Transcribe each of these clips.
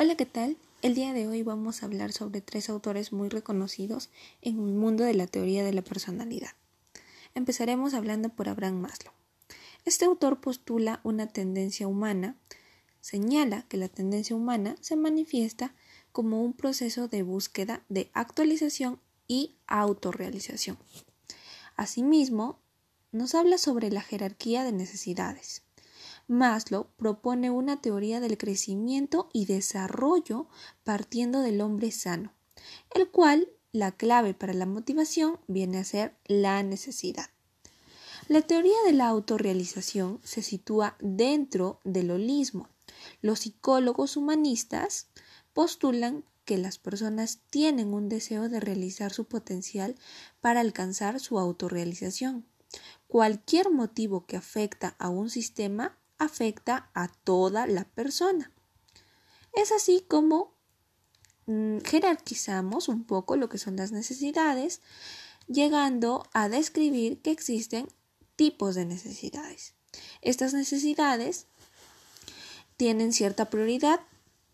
Hola, ¿qué tal? El día de hoy vamos a hablar sobre tres autores muy reconocidos en el mundo de la teoría de la personalidad. Empezaremos hablando por Abraham Maslow. Este autor postula una tendencia humana, señala que la tendencia humana se manifiesta como un proceso de búsqueda de actualización y autorrealización. Asimismo, nos habla sobre la jerarquía de necesidades. Maslow propone una teoría del crecimiento y desarrollo partiendo del hombre sano, el cual la clave para la motivación viene a ser la necesidad. La teoría de la autorrealización se sitúa dentro del holismo. Los psicólogos humanistas postulan que las personas tienen un deseo de realizar su potencial para alcanzar su autorrealización. Cualquier motivo que afecta a un sistema afecta a toda la persona. Es así como mm, jerarquizamos un poco lo que son las necesidades, llegando a describir que existen tipos de necesidades. Estas necesidades tienen cierta prioridad.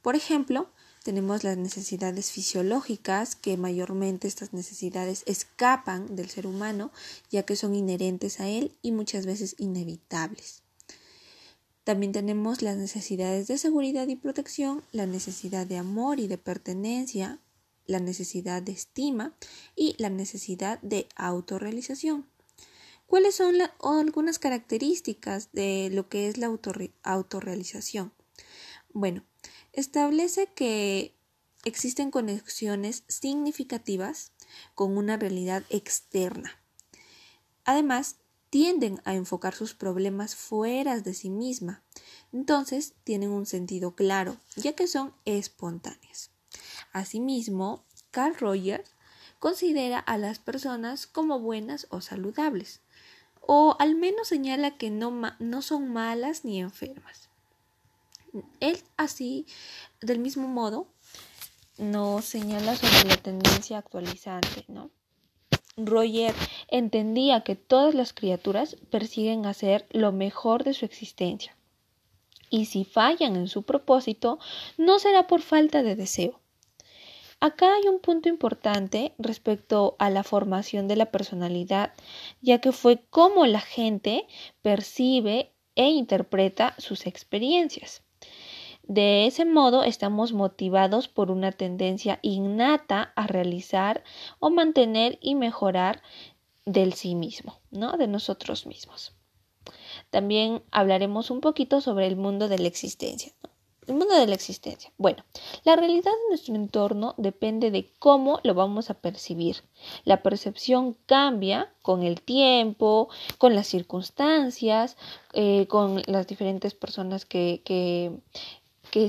Por ejemplo, tenemos las necesidades fisiológicas, que mayormente estas necesidades escapan del ser humano, ya que son inherentes a él y muchas veces inevitables. También tenemos las necesidades de seguridad y protección, la necesidad de amor y de pertenencia, la necesidad de estima y la necesidad de autorrealización. ¿Cuáles son algunas características de lo que es la autorrealización? Bueno, establece que existen conexiones significativas con una realidad externa. Además, tienden a enfocar sus problemas fuera de sí misma. Entonces tienen un sentido claro, ya que son espontáneas. Asimismo, Carl Rogers considera a las personas como buenas o saludables, o al menos señala que no, no son malas ni enfermas. Él así, del mismo modo, nos señala sobre la tendencia actualizante, ¿no? Roger entendía que todas las criaturas persiguen hacer lo mejor de su existencia. Y si fallan en su propósito, no será por falta de deseo. Acá hay un punto importante respecto a la formación de la personalidad, ya que fue cómo la gente percibe e interpreta sus experiencias. De ese modo estamos motivados por una tendencia innata a realizar o mantener y mejorar del sí mismo, ¿no? De nosotros mismos. También hablaremos un poquito sobre el mundo de la existencia. El mundo de la existencia. Bueno, la realidad de nuestro entorno depende de cómo lo vamos a percibir. La percepción cambia con el tiempo, con las circunstancias, eh, con las diferentes personas que, que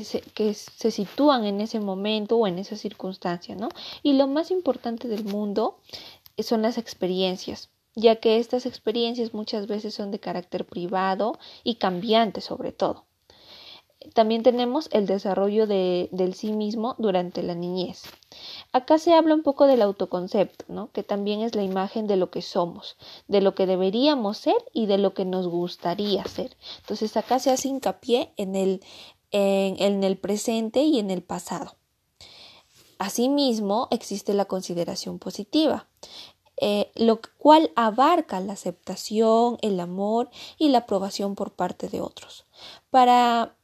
se, que se sitúan en ese momento o en esa circunstancia, ¿no? Y lo más importante del mundo son las experiencias, ya que estas experiencias muchas veces son de carácter privado y cambiante sobre todo. También tenemos el desarrollo de, del sí mismo durante la niñez. Acá se habla un poco del autoconcepto, ¿no? que también es la imagen de lo que somos, de lo que deberíamos ser y de lo que nos gustaría ser. Entonces acá se hace hincapié en el, en, el presente y en el pasado. Asimismo, existe la consideración positiva, eh, lo cual abarca la aceptación, el amor y la aprobación por parte de otros. Para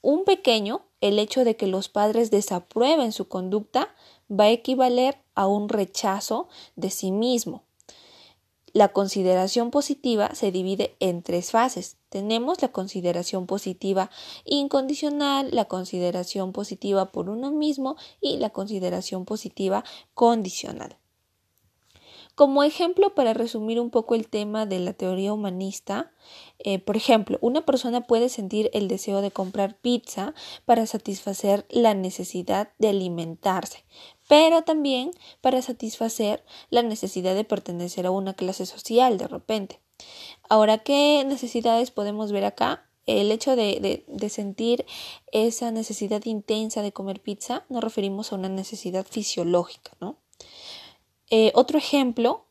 un pequeño, el hecho de que los padres desaprueben su conducta va a equivaler a un rechazo de sí mismo. La consideración positiva se divide en tres fases. Tenemos la consideración positiva incondicional, la consideración positiva por uno mismo y la consideración positiva condicional. Como ejemplo, para resumir un poco el tema de la teoría humanista, eh, por ejemplo, una persona puede sentir el deseo de comprar pizza para satisfacer la necesidad de alimentarse, pero también para satisfacer la necesidad de pertenecer a una clase social de repente. Ahora, ¿qué necesidades podemos ver acá? El hecho de, sentir esa necesidad intensa de comer pizza nos referimos a una necesidad fisiológica, ¿no? Eh, otro ejemplo,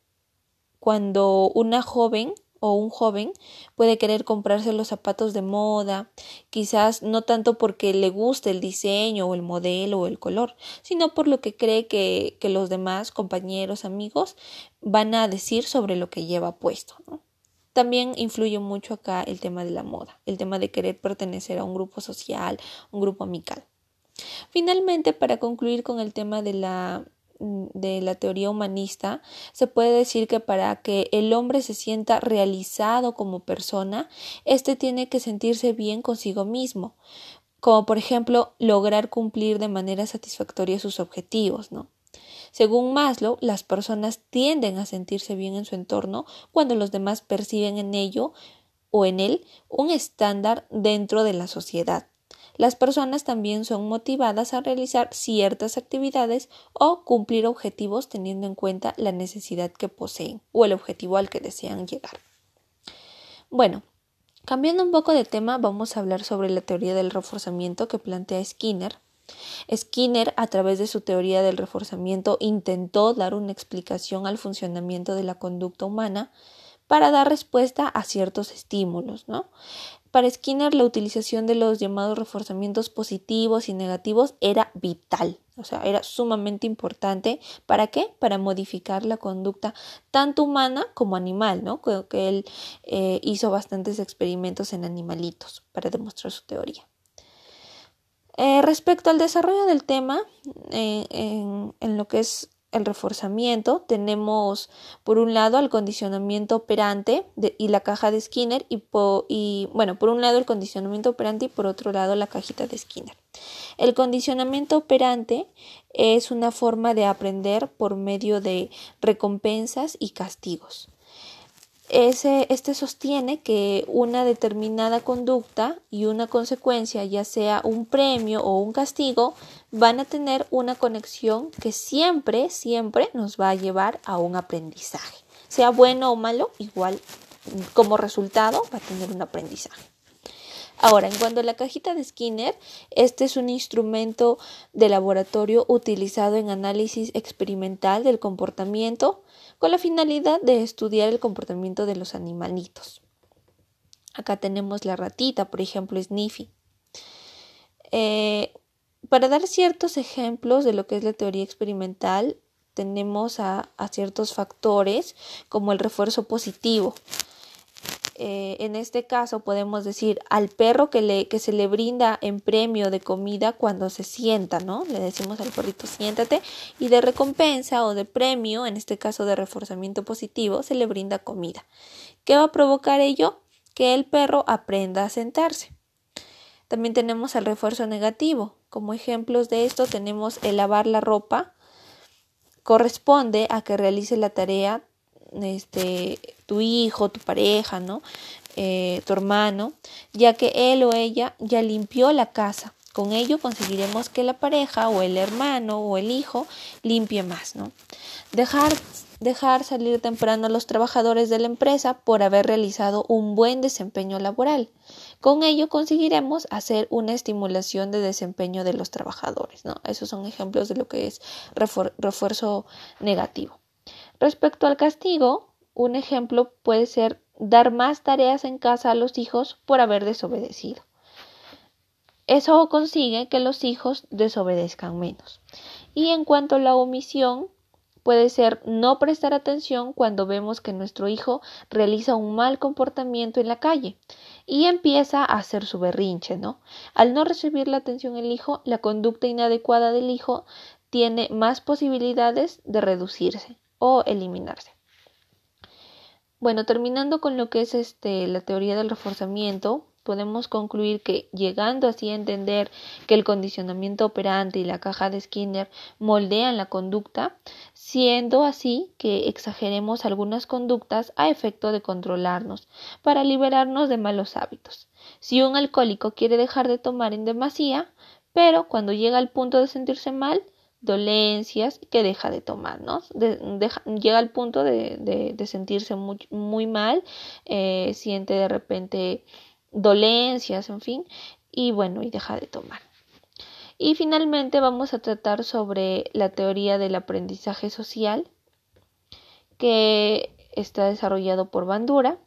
cuando una joven o un joven puede querer comprarse los zapatos de moda, quizás no tanto porque le guste el diseño o el modelo o el color, sino por lo que cree que, que los demás compañeros, amigos van a decir sobre lo que lleva puesto. También influye mucho acá el tema de la moda, el tema de querer pertenecer a un grupo social, un grupo amical. Finalmente, para concluir con el tema de la de la teoría humanista, se puede decir que para que el hombre se sienta realizado como persona, éste tiene que sentirse bien consigo mismo, como por ejemplo lograr cumplir de manera satisfactoria sus objetivos, ¿no? Según Maslow, las personas tienden a sentirse bien en su entorno cuando los demás perciben en ello o en él un estándar dentro de la sociedad. Las personas también son motivadas a realizar ciertas actividades o cumplir objetivos teniendo en cuenta la necesidad que poseen o el objetivo al que desean llegar. Bueno, cambiando un poco de tema, vamos a hablar sobre la teoría del reforzamiento que plantea Skinner. Skinner, a través de su teoría del reforzamiento, intentó dar una explicación al funcionamiento de la conducta humana para dar respuesta a ciertos estímulos, ¿no? Para Skinner la utilización de los llamados reforzamientos positivos y negativos era vital, o sea, era sumamente importante. ¿Para qué? Para modificar la conducta tanto humana como animal, ¿no? Creo que él eh, hizo bastantes experimentos en animalitos para demostrar su teoría. Eh, respecto al desarrollo del tema, eh, en lo que es el reforzamiento, tenemos por un lado el condicionamiento operante y la caja de Skinner y, y, bueno, por un lado el condicionamiento operante y por otro lado la cajita de Skinner. El condicionamiento operante es una forma de aprender por medio de recompensas y castigos este sostiene que una determinada conducta y una consecuencia, ya sea un premio o un castigo, van a tener una conexión que siempre, siempre nos va a llevar a un aprendizaje. Sea bueno o malo, igual como resultado va a tener un aprendizaje. Ahora, en cuanto a la cajita de Skinner, este es un instrumento de laboratorio utilizado en análisis experimental del comportamiento con la finalidad de estudiar el comportamiento de los animalitos. Acá tenemos la ratita, por ejemplo, Sniffy. Eh, para dar ciertos ejemplos de lo que es la teoría experimental, tenemos a ciertos factores como el refuerzo positivo, eh, en este caso podemos decir al perro que, que se le brinda en premio de comida cuando se sienta, ¿no? Le decimos al perrito siéntate y de recompensa o de premio, en este caso de reforzamiento positivo, se le brinda comida. ¿Qué va a provocar ello? Que el perro aprenda a sentarse. También tenemos el refuerzo negativo. Como ejemplos de esto tenemos el lavar la ropa. Corresponde a que realice la tarea este, tu hijo, tu pareja, ¿no? Eh, tu hermano, ya que él o ella ya limpió la casa. Con ello conseguiremos que la pareja o el hermano o el hijo limpie más, ¿no? Dejar, dejar salir temprano a los trabajadores de la empresa por haber realizado un buen desempeño laboral. Con ello conseguiremos hacer una estimulación de desempeño de los trabajadores, ¿no? Esos son ejemplos de lo que es refuerzo negativo. Respecto al castigo, un ejemplo puede ser dar más tareas en casa a los hijos por haber desobedecido. Eso consigue que los hijos desobedezcan menos. Y en cuanto a la omisión, puede ser no prestar atención cuando vemos que nuestro hijo realiza un mal comportamiento en la calle y empieza a hacer su berrinche, ¿no? Al no recibir la atención del hijo, la conducta inadecuada del hijo tiene más posibilidades de reducirse o eliminarse. Bueno, terminando con lo que es este, la teoría del reforzamiento, podemos concluir que llegando así a entender que el condicionamiento operante y la caja de Skinner moldean la conducta, siendo así que exageremos algunas conductas a efecto de controlarnos para liberarnos de malos hábitos. Si un alcohólico quiere dejar de tomar en demasía, pero cuando llega al punto de sentirse mal, dolencias que deja de tomar, ¿no? llega al punto de, sentirse muy, muy mal, eh, siente de repente dolencias, en fin, y bueno, y deja de tomar. Y finalmente vamos a tratar sobre la teoría del aprendizaje social que está desarrollado por Bandura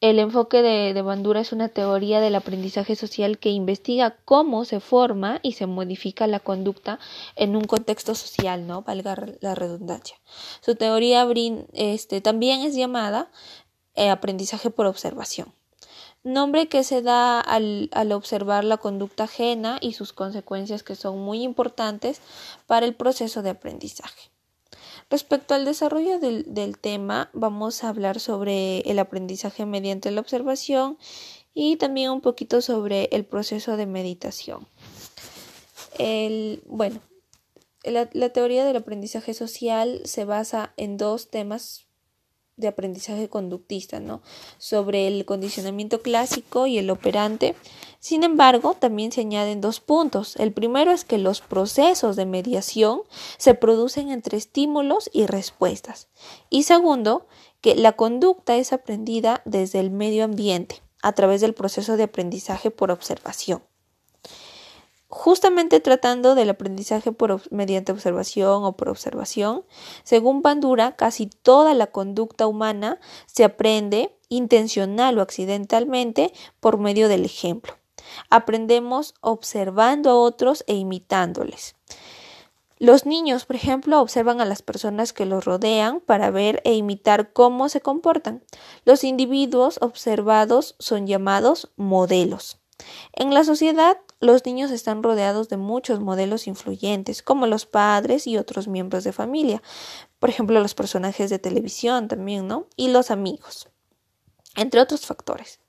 El enfoque de, Bandura es una teoría del aprendizaje social que investiga cómo se forma y se modifica la conducta en un contexto social, ¿no? Valga la redundancia. Su teoría este, también es llamada eh, aprendizaje por observación, nombre que se da al, observar la conducta ajena y sus consecuencias que son muy importantes para el proceso de aprendizaje. Respecto al desarrollo del, tema, vamos a hablar sobre el aprendizaje mediante la observación y también un poquito sobre el proceso de meditación. bueno, la, la teoría del aprendizaje social se basa en dos temas de aprendizaje conductista, ¿no? Sobre el condicionamiento clásico y el operante. Sin embargo, también se añaden dos puntos. El primero es que los procesos de mediación se producen entre estímulos y respuestas. Y segundo, que la conducta es aprendida desde el medio ambiente, a través del proceso de aprendizaje por observación justamente tratando del aprendizaje por, mediante observación o por observación, según Bandura, casi toda la conducta humana se aprende intencional o accidentalmente por medio del ejemplo. Aprendemos observando a otros e imitándoles. Los niños, por ejemplo, observan a las personas que los rodean para ver e imitar cómo se comportan. Los individuos observados son llamados modelos. En la sociedad, los niños están rodeados de muchos modelos influyentes, como los padres y otros miembros de familia, por ejemplo, los personajes de televisión también, ¿no? Y los amigos, entre otros factores.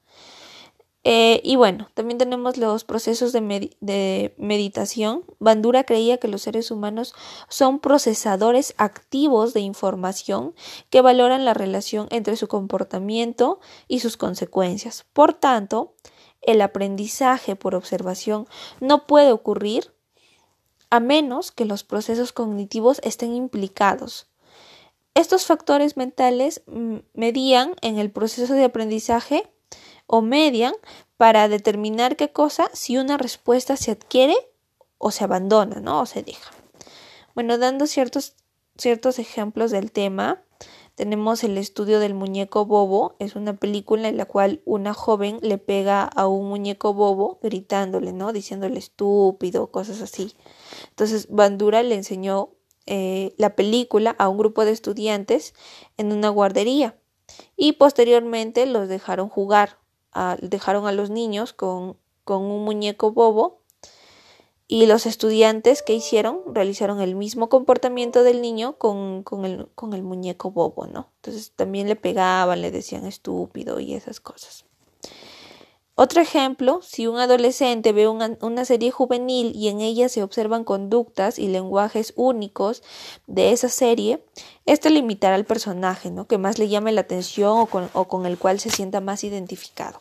Eh, y bueno, también tenemos los procesos de, de, meditación. Bandura creía que los seres humanos son procesadores activos de información que valoran la relación entre su comportamiento y sus consecuencias. Por tanto, el aprendizaje por observación no puede ocurrir a menos que los procesos cognitivos estén implicados. Estos factores mentales medían en el proceso de aprendizaje o median para determinar qué cosa, si una respuesta se adquiere o se abandona, ¿no? O se deja. Bueno, dando ciertos, ciertos ejemplos del tema, tenemos el estudio del muñeco bobo, es una película en la cual una joven le pega a un muñeco bobo gritándole, ¿no? Diciéndole estúpido, cosas así. Entonces Bandura le enseñó eh, la película a un grupo de estudiantes en una guardería y posteriormente los dejaron jugar, dejaron a los niños con, con un muñeco bobo y los estudiantes que hicieron realizaron el mismo comportamiento del niño con, el, con el muñeco bobo, ¿no? Entonces también le pegaban, le decían estúpido y esas cosas. Otro ejemplo, si un adolescente ve una, una, serie juvenil y en ella se observan conductas y lenguajes únicos de esa serie, esto limitará al personaje, ¿no? Que más le llame la atención o con, o con el cual se sienta más identificado.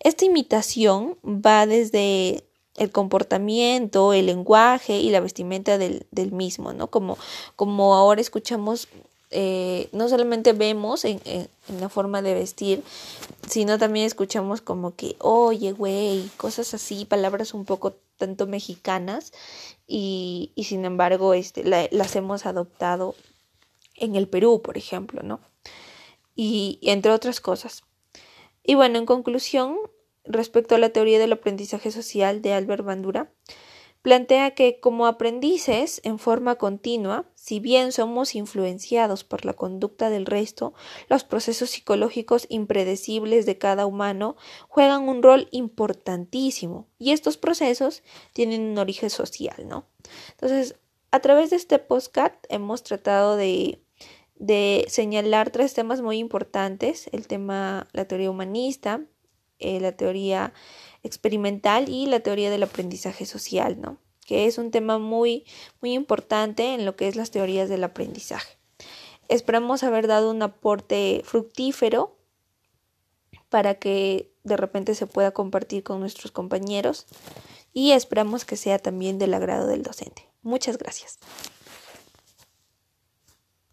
Esta imitación va desde el comportamiento, el lenguaje y la vestimenta del, del mismo, ¿no? Como, como ahora escuchamos, eh, no solamente vemos en, en, la forma de vestir, sino también escuchamos como que, oye, güey, cosas así, palabras un poco tanto mexicanas y, y sin embargo este, las hemos adoptado en el Perú, por ejemplo, ¿no? Y entre otras cosas. Y bueno, en conclusión, respecto a la teoría del aprendizaje social de Albert Bandura, plantea que como aprendices en forma continua, si bien somos influenciados por la conducta del resto, los procesos psicológicos impredecibles de cada humano juegan un rol importantísimo y estos procesos tienen un origen social, ¿no? Entonces, a través de este postcat hemos tratado de de señalar tres temas muy importantes, el tema, la teoría humanista, eh, la teoría experimental y la teoría del aprendizaje social, ¿no? Que es un tema muy, muy importante en lo que es las teorías del aprendizaje. Esperamos haber dado un aporte fructífero para que de repente se pueda compartir con nuestros compañeros y esperamos que sea también del agrado del docente. Muchas gracias.